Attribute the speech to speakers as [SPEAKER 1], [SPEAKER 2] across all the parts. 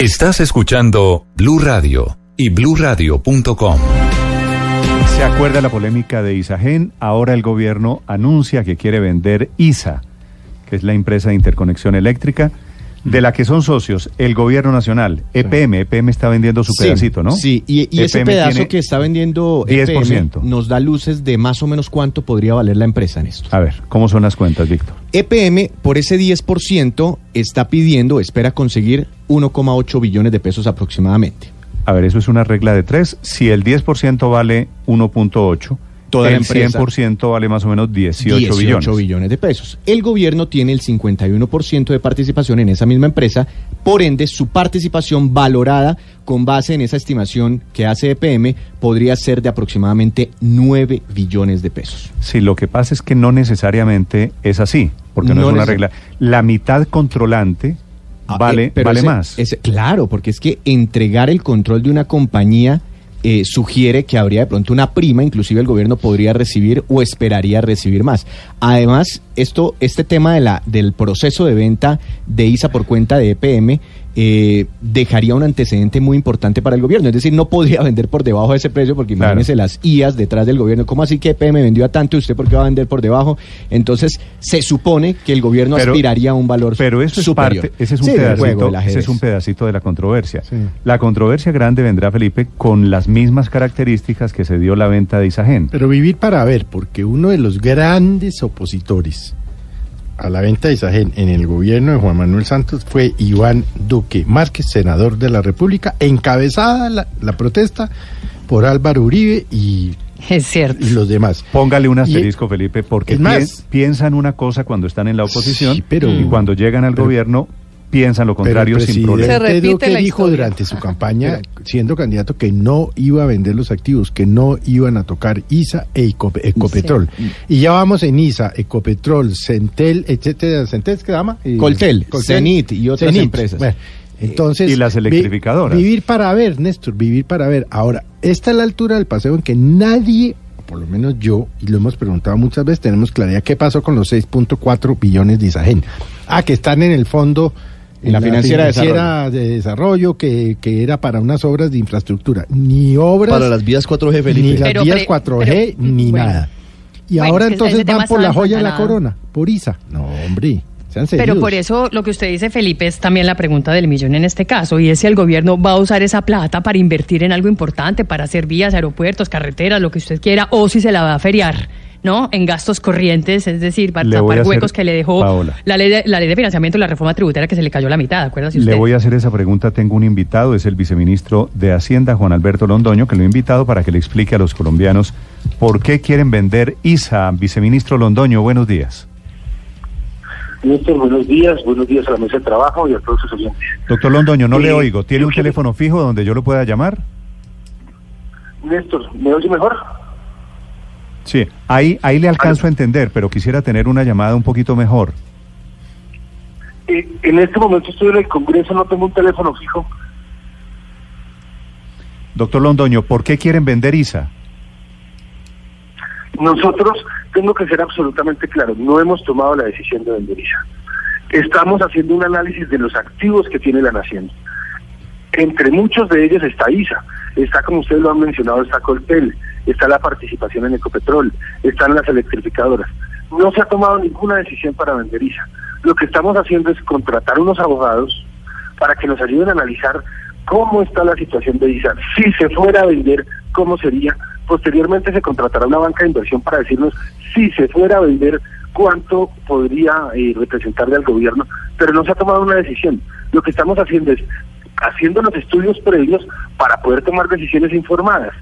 [SPEAKER 1] Estás escuchando Blue Radio y bluradio.com.
[SPEAKER 2] ¿Se acuerda la polémica de Isagen? Ahora el gobierno anuncia que quiere vender ISA, que es la empresa de interconexión eléctrica, de la que son socios el gobierno nacional, EPM. EPM está vendiendo su
[SPEAKER 3] Sí,
[SPEAKER 2] pedacito, ¿no?
[SPEAKER 3] Sí, y, y ese pedazo que está vendiendo
[SPEAKER 2] 10%.
[SPEAKER 3] EPM nos da luces de más o menos cuánto podría valer la empresa en esto.
[SPEAKER 2] A ver, ¿cómo son las cuentas, Víctor?
[SPEAKER 3] EPM por ese 10% está pidiendo, espera conseguir 1,8 billones de pesos aproximadamente.
[SPEAKER 2] A ver, eso es una regla de tres. Si el 10% vale 1.8,
[SPEAKER 3] Toda la
[SPEAKER 2] el
[SPEAKER 3] empresa.
[SPEAKER 2] 100% vale más o menos 18, billones.
[SPEAKER 3] de pesos. El gobierno tiene el 51% de participación en esa misma empresa, por ende su participación valorada con base en esa estimación que hace EPM podría ser de aproximadamente 9 billones de pesos.
[SPEAKER 2] Sí, lo que pasa es que no necesariamente es así, porque no,
[SPEAKER 3] No
[SPEAKER 2] es una regla. La mitad controlante
[SPEAKER 3] Ah,
[SPEAKER 2] vale,
[SPEAKER 3] eh, pero
[SPEAKER 2] vale
[SPEAKER 3] ese-
[SPEAKER 2] más.
[SPEAKER 3] ese- claro, porque es que entregar el control de una compañía eh, sugiere que habría de pronto una prima, inclusive el gobierno podría recibir o esperaría recibir más. Además, esto, este tema de la, del proceso de venta de ISA por cuenta de EPM eh, dejaría un antecedente muy importante para el gobierno. Es decir, no podría vender por debajo de ese precio porque
[SPEAKER 2] Claro.
[SPEAKER 3] imagínese las IAS detrás del gobierno. ¿Cómo así que EPM vendió a tanto y usted por qué va a vender por debajo? Entonces, se supone que el gobierno
[SPEAKER 2] Pero-
[SPEAKER 3] aspiraría a un valor
[SPEAKER 2] Pero eso es
[SPEAKER 3] superior.
[SPEAKER 2] parte, ese es un
[SPEAKER 3] Sí,
[SPEAKER 2] pedacito, ese es un pedacito de la controversia.
[SPEAKER 3] Sí.
[SPEAKER 2] La controversia grande vendrá, Felipe, con las mismas características que se dio la venta de Isagen.
[SPEAKER 4] Pero vivir para ver, porque uno de los grandes opositores a la venta de Isagen en el gobierno de Juan Manuel Santos fue Iván Duque Márquez, senador de la República, encabezada la, la protesta por Álvaro Uribe y,
[SPEAKER 5] Es cierto.
[SPEAKER 4] y los demás.
[SPEAKER 2] Póngale un
[SPEAKER 4] Y-
[SPEAKER 2] asterisco, Felipe, porque
[SPEAKER 4] más-
[SPEAKER 2] piensan una cosa cuando están en la oposición
[SPEAKER 4] Sí, pero-
[SPEAKER 2] y cuando llegan al
[SPEAKER 4] pero-
[SPEAKER 2] gobierno piensan lo
[SPEAKER 4] Pero el
[SPEAKER 2] contrario sin problema.
[SPEAKER 5] Se repite
[SPEAKER 4] Duque
[SPEAKER 5] la
[SPEAKER 4] dijo
[SPEAKER 5] historia.
[SPEAKER 4] durante su campaña, siendo candidato, que no iba a vender los activos, que no iban a tocar ISA e Eco- Ecopetrol. Y ya vamos en ISA, Ecopetrol, Centel, etcétera. ¿Centel qué se llama? Y-
[SPEAKER 3] Coltel, Cenit y otras empresas.
[SPEAKER 4] Bueno, entonces,
[SPEAKER 2] Y las
[SPEAKER 4] vi-
[SPEAKER 2] electrificadoras.
[SPEAKER 4] vivir para ver, Néstor, vivir para ver. Ahora, esta es la altura del paseo en que nadie, por lo menos yo, y lo hemos preguntado muchas veces, tenemos claridad qué pasó con los 6.4 billones de Isagen. Ah, que están en el fondo
[SPEAKER 3] En la financiera de
[SPEAKER 4] de desarrollo, que, que era para unas obras de infraestructura. Ni obras,
[SPEAKER 6] Para las vías 4G,
[SPEAKER 4] ni
[SPEAKER 6] Felipe.
[SPEAKER 4] las
[SPEAKER 5] Pero
[SPEAKER 4] vías
[SPEAKER 5] pre-
[SPEAKER 4] 4G,
[SPEAKER 5] pero,
[SPEAKER 4] ni
[SPEAKER 5] bueno.
[SPEAKER 4] nada. Y
[SPEAKER 5] Bueno,
[SPEAKER 4] ahora entonces van por la joya de la corona, por ISA. No, hombre, sean.
[SPEAKER 5] Pero por eso lo que usted dice, Felipe, es también la pregunta del millón en este caso, y es si el gobierno va a usar esa plata para invertir en algo importante, para hacer vías, aeropuertos, carreteras, lo que usted quiera, o si se la va a feriar. ¿No? En gastos corrientes, es decir, para
[SPEAKER 2] a
[SPEAKER 5] tapar huecos que le dejó
[SPEAKER 2] Paola.
[SPEAKER 5] la ley, de, la ley de financiamiento y la reforma tributaria que se le cayó la mitad, usted?
[SPEAKER 2] Le voy a hacer esa pregunta. Tengo un invitado, es el viceministro de Hacienda, Juan Alberto Londoño, que lo he invitado para que le explique a los colombianos por qué quieren vender ISA. Viceministro Londoño, buenos días.
[SPEAKER 7] Néstor, buenos días, buenos días a la mesa de trabajo y a todos sus oyentes.
[SPEAKER 2] Doctor Londoño, no le oigo. ¿Tiene un teléfono fijo donde yo lo pueda llamar?
[SPEAKER 7] Néstor, ¿me oye mejor?
[SPEAKER 2] Sí, ahí, ahí le alcanzo a entender, pero quisiera tener una llamada un poquito mejor.
[SPEAKER 7] Eh, en este momento estoy en el Congreso, no tengo un teléfono fijo.
[SPEAKER 2] Doctor Londoño, ¿por qué quieren vender ISA?
[SPEAKER 7] Nosotros, tengo que ser absolutamente claro, no hemos tomado la decisión de vender ISA. Estamos haciendo un análisis de los activos que tiene la nación. Entre muchos de ellos está ISA, está como ustedes lo han mencionado, está Coltel, está la participación en Ecopetrol, están las electrificadoras. No se ha tomado ninguna decisión para vender ISA. Lo que estamos haciendo es contratar unos abogados para que nos ayuden a analizar cómo está la situación de ISA. Si se fuera a vender, ¿cómo sería? Posteriormente se contratará una banca de inversión para decirnos si se fuera a vender, cuánto podría eh, representarle al gobierno, pero no se ha tomado una decisión. Lo que estamos haciendo es haciendo los estudios previos para poder tomar decisiones informadas.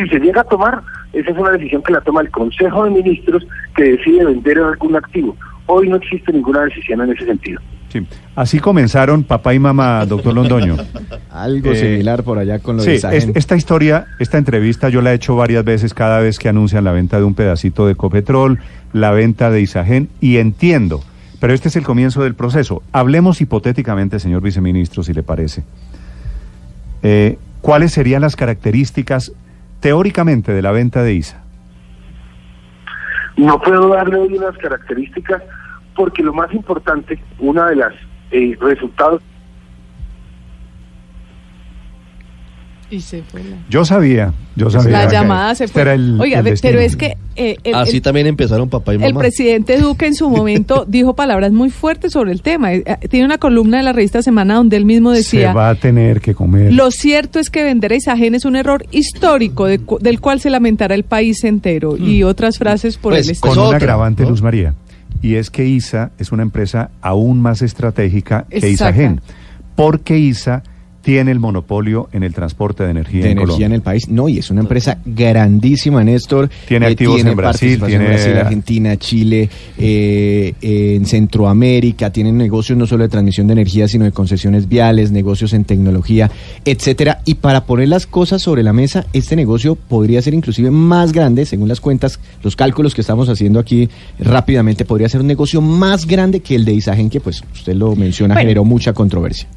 [SPEAKER 7] Si se llega a tomar,
[SPEAKER 8] Esa es una decisión que la toma el Consejo de Ministros que decide vender algún activo. Hoy no existe ninguna decisión en ese sentido.
[SPEAKER 2] Sí. Así comenzaron papá y mamá, doctor Londoño.
[SPEAKER 3] Algo
[SPEAKER 2] Eh,
[SPEAKER 3] similar por allá con lo
[SPEAKER 2] Sí,
[SPEAKER 3] de
[SPEAKER 2] es-
[SPEAKER 3] Isagen.
[SPEAKER 2] esta historia, esta entrevista yo la he hecho varias veces cada vez que anuncian la venta de un pedacito de Copetrol, la venta de Isagen, y entiendo, pero este es el comienzo del proceso. Hablemos hipotéticamente, señor viceministro, si le parece. Eh, ¿Cuáles serían las características teóricamente de la venta de ISA?
[SPEAKER 8] No puedo darle hoy unas características porque lo más importante, una de las eh, resultados
[SPEAKER 9] Y se fue la...
[SPEAKER 2] Yo sabía, yo sabía.
[SPEAKER 9] La llamada se fue.
[SPEAKER 2] era el-
[SPEAKER 9] Oiga,
[SPEAKER 2] el
[SPEAKER 9] pero es que eh, el,
[SPEAKER 6] Así
[SPEAKER 9] el-
[SPEAKER 6] también empezaron papá y mamá.
[SPEAKER 9] el presidente Duque en su momento dijo palabras muy fuertes sobre el tema. Eh, eh, Tiene una columna de la revista Semana donde él mismo decía...
[SPEAKER 2] Se va a tener que comer.
[SPEAKER 9] Lo cierto es que vender a Isagen es un error histórico de del cual se lamentará el país entero y otras frases por
[SPEAKER 6] Pues,
[SPEAKER 9] el estilo.
[SPEAKER 2] con
[SPEAKER 6] Es
[SPEAKER 2] un agravante,
[SPEAKER 6] ¿no?
[SPEAKER 2] Luz María. Y es que ISA es una empresa aún más estratégica que. Isagen. Porque ISA tiene el monopolio en el transporte de energía
[SPEAKER 3] de
[SPEAKER 2] en
[SPEAKER 3] energía
[SPEAKER 2] Colombia.
[SPEAKER 3] en el país. No, y es una empresa grandísima, Néstor.
[SPEAKER 2] Tiene activos en Brasil,
[SPEAKER 3] participación en
[SPEAKER 2] tiene-
[SPEAKER 3] Brasil, Argentina, Chile, eh, eh, en Centroamérica. Tienen negocios no solo de transmisión de energía, sino de concesiones viales, negocios en tecnología, etcétera. Y para poner las cosas sobre la mesa, este negocio podría ser inclusive más grande, según las cuentas, los cálculos que estamos haciendo aquí rápidamente, podría ser un negocio más grande que el de Isagen, que pues usted lo menciona,
[SPEAKER 5] Bueno.
[SPEAKER 3] generó mucha controversia.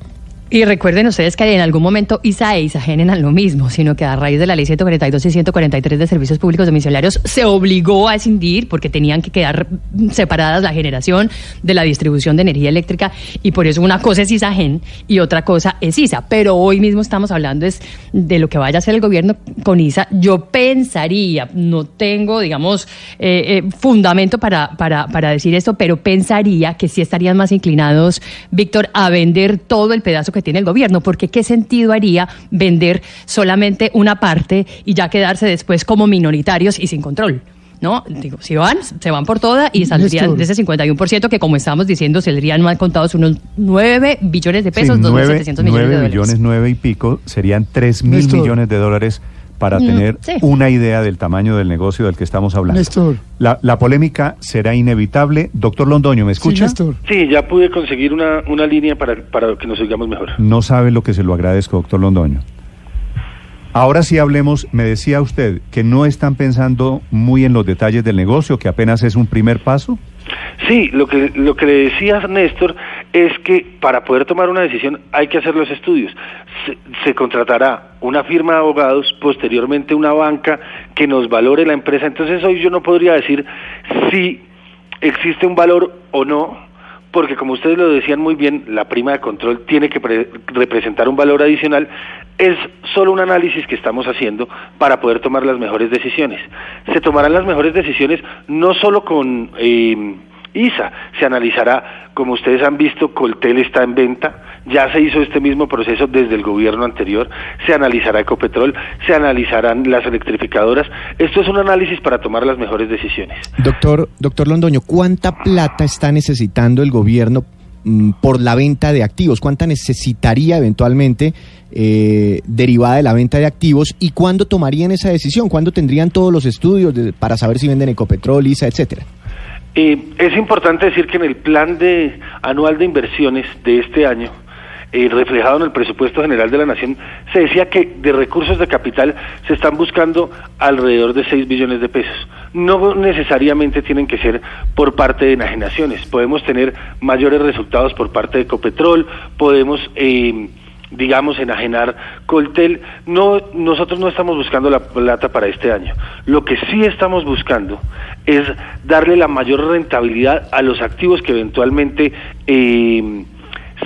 [SPEAKER 5] Y recuerden ustedes que en algún momento ISA e ISAGEN eran lo mismo, sino que a raíz de la ley 142 y 143 de servicios públicos domiciliarios se obligó a escindir porque tenían que quedar separadas la generación de la distribución de energía eléctrica y por eso una cosa es ISAGEN y otra cosa es ISA. Pero hoy mismo estamos hablando es de lo que vaya a hacer el gobierno con ISA. Yo pensaría, no tengo, digamos, eh, eh, fundamento para, para, para decir esto, pero pensaría que sí estarían más inclinados, Víctor, a vender todo el pedazo que tiene el gobierno, porque qué sentido haría vender solamente una parte y ya quedarse después como minoritarios y sin control. ¿No? Digo, si van, se van por toda y saldrían de ese 51%, que como estábamos diciendo, saldrían mal contados unos 9 billones de pesos,
[SPEAKER 2] Sí,
[SPEAKER 5] 2.700
[SPEAKER 2] nueve,
[SPEAKER 5] millones
[SPEAKER 2] nueve
[SPEAKER 5] de dólares.
[SPEAKER 2] millones, nueve y pico, serían tres mil
[SPEAKER 10] Néstor.
[SPEAKER 2] millones de dólares para
[SPEAKER 5] Mm,
[SPEAKER 2] tener
[SPEAKER 5] sí.
[SPEAKER 2] una idea del tamaño del negocio del que estamos hablando.
[SPEAKER 10] Néstor.
[SPEAKER 2] La, la polémica será inevitable. Doctor Londoño, ¿me
[SPEAKER 10] Sí,
[SPEAKER 2] escucha?
[SPEAKER 10] Néstor.
[SPEAKER 8] Sí, ya pude conseguir una, una línea para, para que nos oigamos mejor.
[SPEAKER 2] No sabe lo que se lo agradezco, doctor Londoño. Ahora sí hablemos, me decía usted que no están pensando muy en los detalles del negocio, que apenas es un primer paso.
[SPEAKER 8] Sí, lo que, lo que le decía Néstor es que para poder tomar una decisión hay que hacer los estudios. Se, contratará una firma de abogados, posteriormente una banca que nos valore la empresa. Entonces hoy yo no podría decir si existe un valor o no, porque como ustedes lo decían muy bien, la prima de control tiene que pre- representar un valor adicional. Es solo un análisis que estamos haciendo para poder tomar las mejores decisiones. Se tomarán las mejores decisiones no solo con eh, ISA, se analizará, como ustedes han visto, Coltel está en venta, ya se hizo este mismo proceso desde el gobierno anterior, se analizará Ecopetrol, se analizarán las electrificadoras. Esto es un análisis para tomar las mejores decisiones.
[SPEAKER 3] Doctor, doctor Londoño, ¿cuánta plata está necesitando el gobierno mm, por la venta de activos? ¿Cuánta necesitaría eventualmente eh, derivada de la venta de activos? ¿Y cuándo tomarían esa decisión? ¿Cuándo tendrían todos los estudios para saber si venden Ecopetrol, ISA, etcétera?
[SPEAKER 8] Eh, es importante decir que en el plan de anual de inversiones de este año, eh, reflejado en el presupuesto general de la Nación, se decía que de recursos de capital se están buscando alrededor de 6 billones de pesos. No necesariamente tienen que ser por parte de enajenaciones. Podemos tener mayores resultados por parte de Ecopetrol, podemos... Eh, digamos, enajenar Coltel, no, nosotros no estamos buscando la plata para este año. Lo que sí estamos buscando es darle la mayor rentabilidad a los activos que eventualmente eh,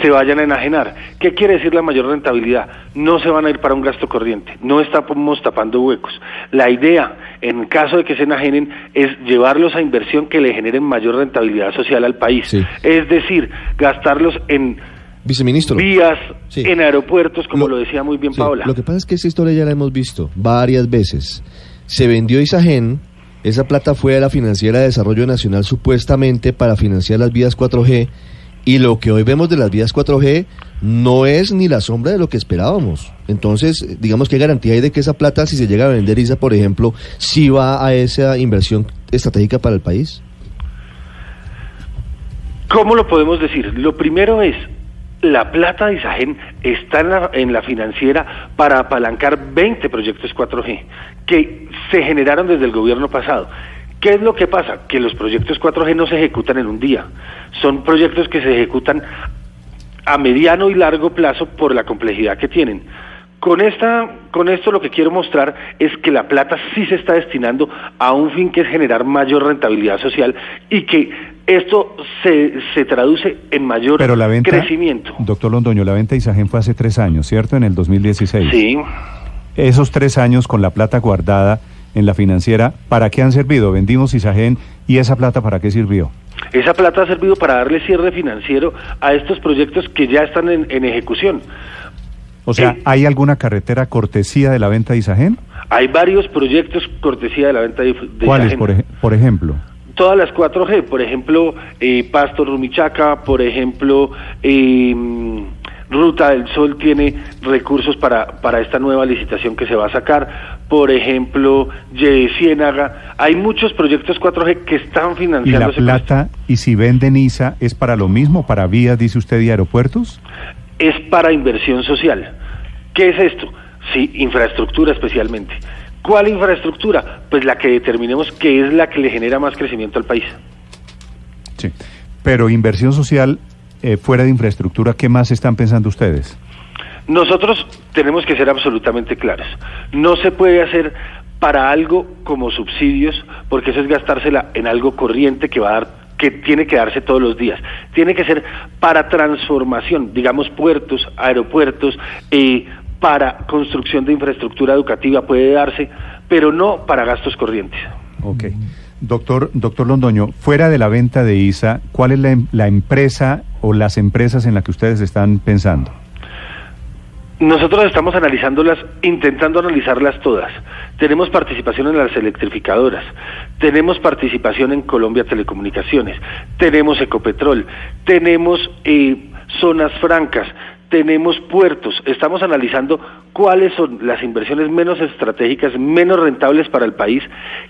[SPEAKER 8] se vayan a enajenar. ¿Qué quiere decir la mayor rentabilidad? No se van a ir para un gasto corriente, no estamos tapando huecos. La idea, en caso de que se enajenen, es llevarlos a inversión que le generen mayor rentabilidad social al país.
[SPEAKER 6] Sí.
[SPEAKER 8] Es decir, gastarlos en
[SPEAKER 6] Viceministro.
[SPEAKER 8] vías,
[SPEAKER 6] Sí.
[SPEAKER 8] en aeropuertos, como
[SPEAKER 6] Lo-
[SPEAKER 8] lo, decía muy bien
[SPEAKER 6] Sí,
[SPEAKER 8] Paola.
[SPEAKER 6] Lo que pasa es que esta historia ya la hemos visto varias veces. Se vendió Isagen, esa plata fue a la Financiera de Desarrollo Nacional supuestamente para financiar las vías 4G y lo que hoy vemos de las vías 4G no es ni la sombra de lo que esperábamos. Entonces, digamos, ¿qué garantía hay de que esa plata, si se llega a vender ISA, por ejemplo, sí va a esa inversión estratégica para el país?
[SPEAKER 8] ¿Cómo lo podemos decir? Lo primero es, la plata de Isagen está en la, en la, financiera para apalancar 20 proyectos 4G que se generaron desde el gobierno pasado. ¿Qué es lo que pasa? Que los proyectos 4G no se ejecutan en un día. Son proyectos que se ejecutan a mediano y largo plazo por la complejidad que tienen. Con, esta, con esto lo que quiero mostrar es que la plata sí se está destinando a un fin que es generar mayor rentabilidad social y que esto se, se traduce en mayor
[SPEAKER 2] Pero la venta,
[SPEAKER 8] crecimiento.
[SPEAKER 2] Doctor Londoño, la venta de Isagen fue hace tres años, ¿cierto? En el 2016.
[SPEAKER 8] Sí.
[SPEAKER 2] Esos tres años con la plata guardada en la financiera, ¿para qué han servido? Vendimos Isagen y esa plata ¿para qué sirvió?
[SPEAKER 8] Esa plata ha servido para darle cierre financiero a estos proyectos que ya están en, en ejecución.
[SPEAKER 2] O sea,
[SPEAKER 8] Eh,
[SPEAKER 2] ¿hay alguna carretera cortesía de la venta de Isagen?
[SPEAKER 8] Hay varios proyectos cortesía de la venta de, de
[SPEAKER 2] ¿Cuáles,
[SPEAKER 8] Isagen.
[SPEAKER 2] por, ej- por ejemplo?
[SPEAKER 8] Todas las 4G, por ejemplo, eh, Pasto Rumichaca, por ejemplo, eh, Ruta del Sol tiene recursos para, para esta nueva licitación que se va a sacar, por ejemplo, Ye Ciénaga. Hay muchos proyectos 4G que están
[SPEAKER 2] ¿Y la plata, y si venden ISA, es para lo mismo, para vías, dice usted, y aeropuertos?
[SPEAKER 8] es para inversión social. ¿Qué es esto? Sí, infraestructura especialmente. ¿Cuál infraestructura? Pues la que determinemos que es la que le genera más crecimiento al país.
[SPEAKER 2] Sí. Pero inversión social, eh, fuera de infraestructura, ¿qué más están pensando ustedes?
[SPEAKER 8] Nosotros tenemos que ser absolutamente claros. No se puede hacer para algo como subsidios, porque eso es gastársela en algo corriente que va a dar que tiene que darse todos los días. Tiene que ser para transformación, digamos puertos, aeropuertos, eh, para construcción de infraestructura educativa puede darse, pero no para gastos corrientes.
[SPEAKER 2] Ok. Doctor, doctor Londoño, fuera de la venta de ISA, ¿cuál es la, em- la empresa o las empresas en las que ustedes están pensando?
[SPEAKER 8] Nosotros estamos analizándolas, intentando analizarlas todas. Tenemos participación en las electrificadoras, tenemos participación en Colombia Telecomunicaciones, tenemos Ecopetrol, tenemos eh, zonas francas, tenemos puertos. Estamos analizando cuáles son las inversiones menos estratégicas, menos rentables para el país,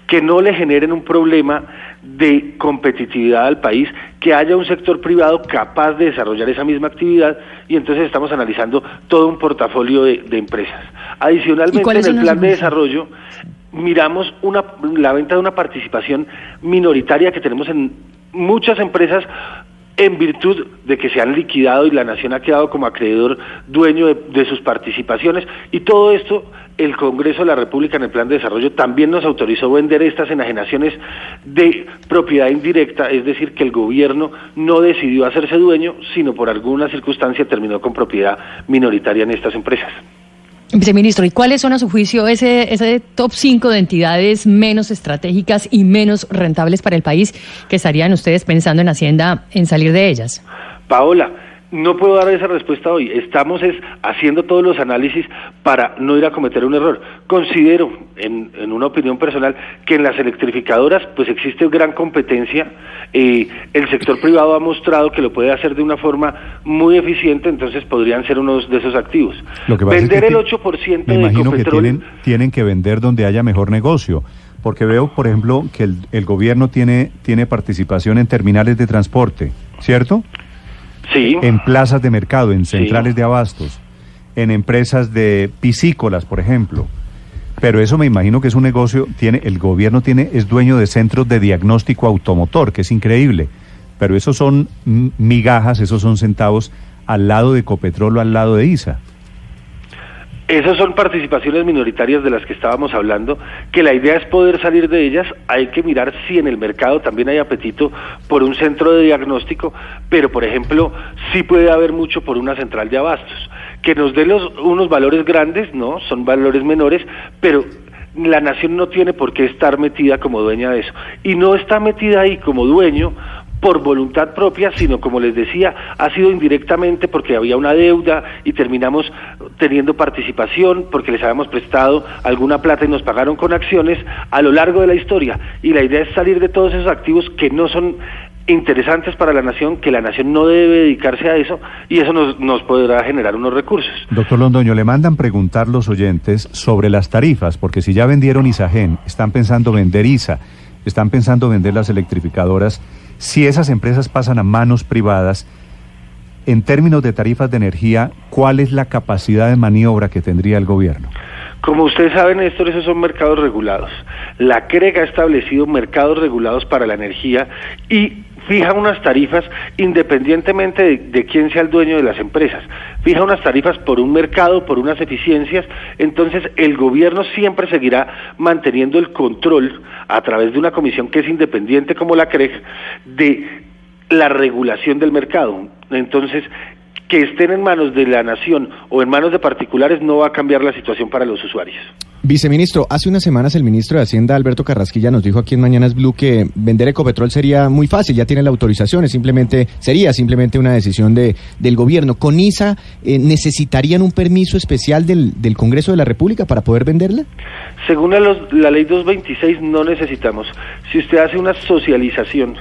[SPEAKER 8] que no le generen un problema de competitividad al país, que haya un sector privado capaz de desarrollar esa misma actividad y entonces estamos analizando todo un portafolio de, de empresas.
[SPEAKER 5] ¿Y
[SPEAKER 8] Adicionalmente, en el
[SPEAKER 5] las
[SPEAKER 8] plan de desarrollo miramos una, la venta de una participación minoritaria que tenemos en muchas empresas en virtud de que se han liquidado y la nación ha quedado como acreedor dueño de, sus participaciones y todo esto el Congreso de la República en el plan de desarrollo también nos autorizó vender estas enajenaciones de propiedad indirecta, es decir, que el gobierno no decidió hacerse dueño, sino por alguna circunstancia terminó con propiedad minoritaria en estas empresas.
[SPEAKER 5] Viceministro, ¿y cuáles son a su juicio ese, ese top 5 de entidades menos estratégicas y menos rentables para el país que estarían ustedes pensando en Hacienda en salir de ellas?
[SPEAKER 8] Paola, no puedo dar esa respuesta hoy. Estamos es haciendo todos los análisis para no ir a cometer un error. Considero, en, en una opinión personal, que en las electrificadoras pues existe gran competencia. Eh, el sector privado ha mostrado que lo puede hacer de una forma muy eficiente, entonces podrían ser unos de esos activos.
[SPEAKER 2] Lo que pasa es
[SPEAKER 8] Vender
[SPEAKER 2] que
[SPEAKER 8] el
[SPEAKER 2] ti-
[SPEAKER 8] 8%
[SPEAKER 2] Me
[SPEAKER 8] de
[SPEAKER 2] imagino que tienen que vender donde haya mejor negocio. Porque veo, por ejemplo, que el, el gobierno tiene, tiene participación en terminales de transporte, ¿cierto?
[SPEAKER 8] Sí.
[SPEAKER 2] En plazas de mercado, en centrales de abastos, en empresas de piscícolas, por ejemplo. Pero eso me imagino que es un negocio, tiene, el gobierno tiene, es dueño de centros de diagnóstico automotor, que es increíble. Pero esos son migajas, esos son centavos al lado de Ecopetrol o al lado de ISA.
[SPEAKER 8] Esas son participaciones minoritarias de las que estábamos hablando, que la idea es poder salir de ellas, hay que mirar si en el mercado también hay apetito por un centro de diagnóstico, pero por ejemplo, sí puede haber mucho por una central de abastos, que nos dé los, unos valores grandes, ¿no? Son valores menores, pero la nación no tiene por qué estar metida como dueña de eso. Y no está metida ahí como dueño por voluntad propia, sino como les decía, ha sido indirectamente porque había una deuda y terminamos teniendo participación porque les habíamos prestado alguna plata y nos pagaron con acciones a lo largo de la historia. Y la idea es salir de todos esos activos que no son interesantes para la nación, que la nación no debe dedicarse a eso y eso nos, nos podrá generar unos recursos.
[SPEAKER 2] Doctor Londoño, le mandan preguntar los oyentes sobre las tarifas, porque si ya vendieron Isagen, están pensando vender ISA, están pensando vender las electrificadoras, si esas empresas pasan a manos privadas, en términos de tarifas de energía, ¿cuál es la capacidad de maniobra que tendría el gobierno?
[SPEAKER 8] Como ustedes saben, Néstor, esos son mercados regulados. La CREG ha establecido mercados regulados para la energía y fija unas tarifas independientemente de, quién sea el dueño de las empresas. Fija unas tarifas por un mercado, por unas eficiencias. Entonces, el gobierno siempre seguirá manteniendo el control a través de una comisión que es independiente como la CREG de la regulación del mercado. Entonces, que estén en manos de la nación o en manos de particulares no va a cambiar la situación para los usuarios.
[SPEAKER 3] Viceministro, hace unas semanas el ministro de Hacienda, Alberto Carrasquilla, nos dijo aquí en Mañanas Blue que vender Ecopetrol sería muy fácil, ya tiene la autorización, es simplemente, sería simplemente una decisión de, del gobierno. ¿Con ISA eh, necesitarían un permiso especial del, del, Congreso de la República para poder venderla?
[SPEAKER 8] Según la, la ley 226 no necesitamos. Si usted hace una socialización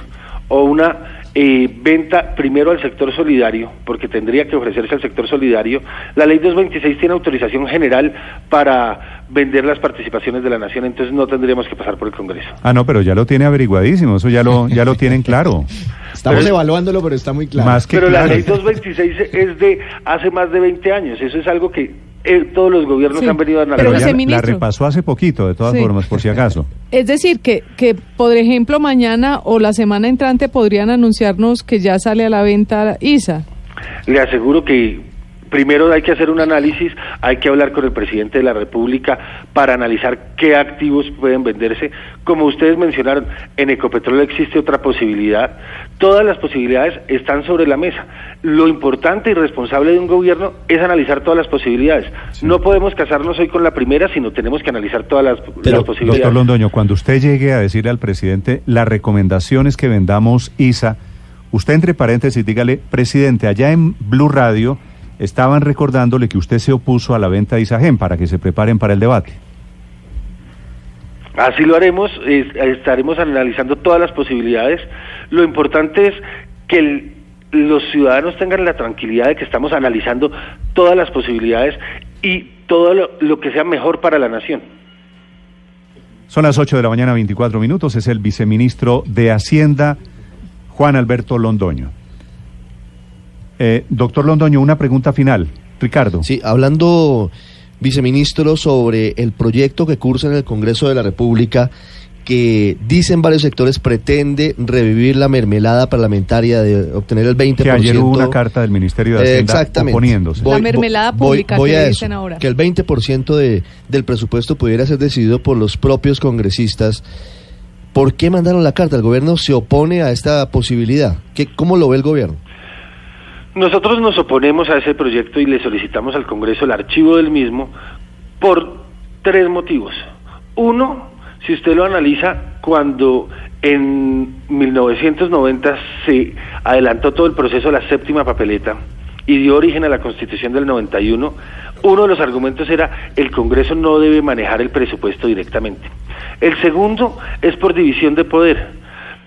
[SPEAKER 8] o una eh, venta primero al sector solidario, porque tendría que ofrecerse al sector solidario. La ley 226 tiene autorización general para vender las participaciones de la nación, entonces no tendríamos que pasar por el Congreso.
[SPEAKER 2] Ah, no, pero ya lo tiene averiguadísimo, eso ya lo, ya lo tienen claro.
[SPEAKER 3] Estamos pero, evaluándolo, pero está muy claro.
[SPEAKER 2] Más que
[SPEAKER 8] pero
[SPEAKER 2] claro.
[SPEAKER 8] la ley 226 es de hace más de 20 años, eso es algo que eh, todos los gobiernos
[SPEAKER 9] Sí,
[SPEAKER 8] han venido a
[SPEAKER 9] pero
[SPEAKER 8] analizar.
[SPEAKER 2] ya
[SPEAKER 9] viceministro-
[SPEAKER 2] la repasó hace poquito, de todas
[SPEAKER 9] Sí.
[SPEAKER 2] formas, por si acaso.
[SPEAKER 9] Es decir, que, que, por ejemplo, mañana o la semana entrante podrían anunciarnos que ya sale a la venta ISA.
[SPEAKER 8] Le aseguro que primero hay que hacer un análisis, hay que hablar con el presidente de la República para analizar qué activos pueden venderse. Como ustedes mencionaron, en Ecopetrol existe otra posibilidad. Todas las posibilidades están sobre la mesa. Lo importante y responsable de un gobierno es analizar todas las posibilidades. No podemos casarnos hoy con la primera, sino tenemos que analizar todas las, las posibilidades.
[SPEAKER 2] Doctor Londoño, cuando usted llegue a decirle al presidente la recomendación es que vendamos ISA, usted entre paréntesis dígale, presidente, allá en Blue Radio estaban recordándole que usted se opuso a la venta de Isagen para que se preparen para el debate.
[SPEAKER 8] Así lo haremos, es- estaremos analizando todas las posibilidades. Lo importante es que el- los ciudadanos tengan la tranquilidad de que estamos analizando todas las posibilidades y todo lo, lo que sea mejor para la nación.
[SPEAKER 2] Son las 8 de la mañana, 24 minutos. Es el viceministro de Hacienda, Juan Alberto Londoño. Eh, doctor Londoño, una pregunta final. Ricardo.
[SPEAKER 6] Sí, hablando, viceministro, sobre el proyecto que cursa en el Congreso de la República, que dicen varios sectores pretende revivir la mermelada parlamentaria de obtener el 20%.
[SPEAKER 2] Que ayer hubo una carta del Ministerio de Hacienda
[SPEAKER 6] Exactamente.
[SPEAKER 2] oponiéndose.
[SPEAKER 9] La mermelada pública
[SPEAKER 6] voy
[SPEAKER 9] que
[SPEAKER 6] a
[SPEAKER 9] dicen ahora.
[SPEAKER 6] Que el 20% de, del presupuesto pudiera ser decidido por los propios congresistas. ¿Por qué mandaron la carta? ¿El gobierno se opone a esta posibilidad? ¿Qué, ¿Cómo lo ve el gobierno?
[SPEAKER 8] Nosotros nos oponemos a ese proyecto y le solicitamos al Congreso el archivo del mismo por tres motivos. Uno, si usted lo analiza, cuando en 1990 se adelantó todo el proceso de la séptima papeleta y dio origen a la Constitución del 91, uno de los argumentos era el Congreso no debe manejar el presupuesto directamente. El segundo es por división de poder.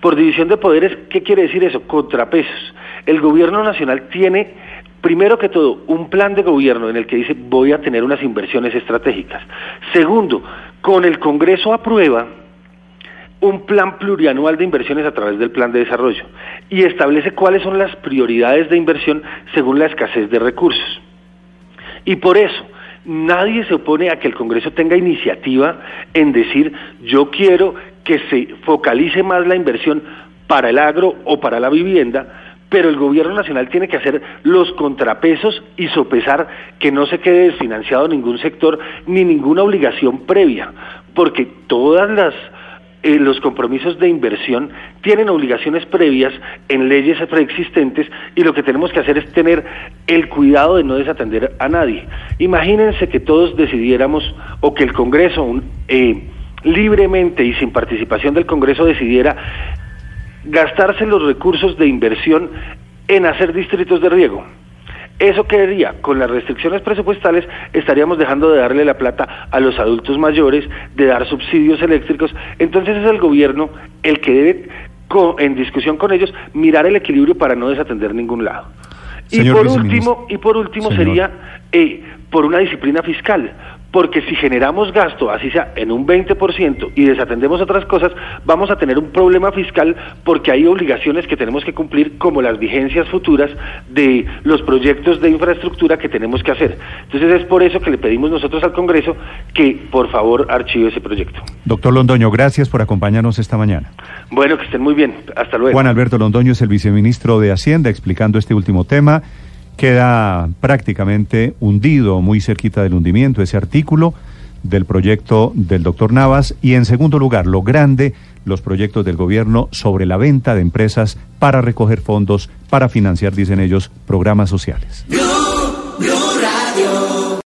[SPEAKER 8] Por división de poderes, ¿qué quiere decir eso? Contrapesos. El gobierno nacional tiene, primero que todo, un plan de gobierno en el que dice voy a tener unas inversiones estratégicas. Segundo, con el Congreso aprueba un plan plurianual de inversiones a través del plan de desarrollo y establece cuáles son las prioridades de inversión según la escasez de recursos. Y por eso, nadie se opone a que el Congreso tenga iniciativa en decir yo quiero que se focalice más la inversión para el agro o para la vivienda, pero el gobierno nacional tiene que hacer los contrapesos y sopesar que no se quede desfinanciado ningún sector ni ninguna obligación previa, porque todas las eh, los compromisos de inversión tienen obligaciones previas en leyes preexistentes y lo que tenemos que hacer es tener el cuidado de no desatender a nadie. Imagínense que todos decidiéramos o que el Congreso eh, libremente y sin participación del Congreso decidiera gastarse los recursos de inversión en hacer distritos de riego. Eso quedaría, con las restricciones presupuestales, estaríamos dejando de darle la plata a los adultos mayores, de dar subsidios eléctricos. Entonces es el gobierno el que debe en discusión con ellos, mirar el equilibrio para no desatender ningún lado. Y por último, y por último
[SPEAKER 2] Señor.
[SPEAKER 8] sería eh, por una disciplina fiscal, porque si generamos gasto, así sea en un 20% y desatendemos otras cosas, vamos a tener un problema fiscal porque hay obligaciones que tenemos que cumplir como las vigencias futuras de los proyectos de infraestructura que tenemos que hacer. Entonces es por eso que le pedimos nosotros al Congreso que por favor archive ese proyecto.
[SPEAKER 2] Doctor Londoño, gracias por acompañarnos esta mañana.
[SPEAKER 8] Bueno, que estén muy bien. Hasta luego.
[SPEAKER 2] Juan Alberto Londoño es el viceministro de Hacienda explicando este último tema. Queda prácticamente hundido, muy cerquita del hundimiento, ese artículo del proyecto del doctor Navas. Y en segundo lugar, lo grande, los proyectos del gobierno sobre la venta de empresas para recoger fondos, para financiar, dicen ellos, programas sociales.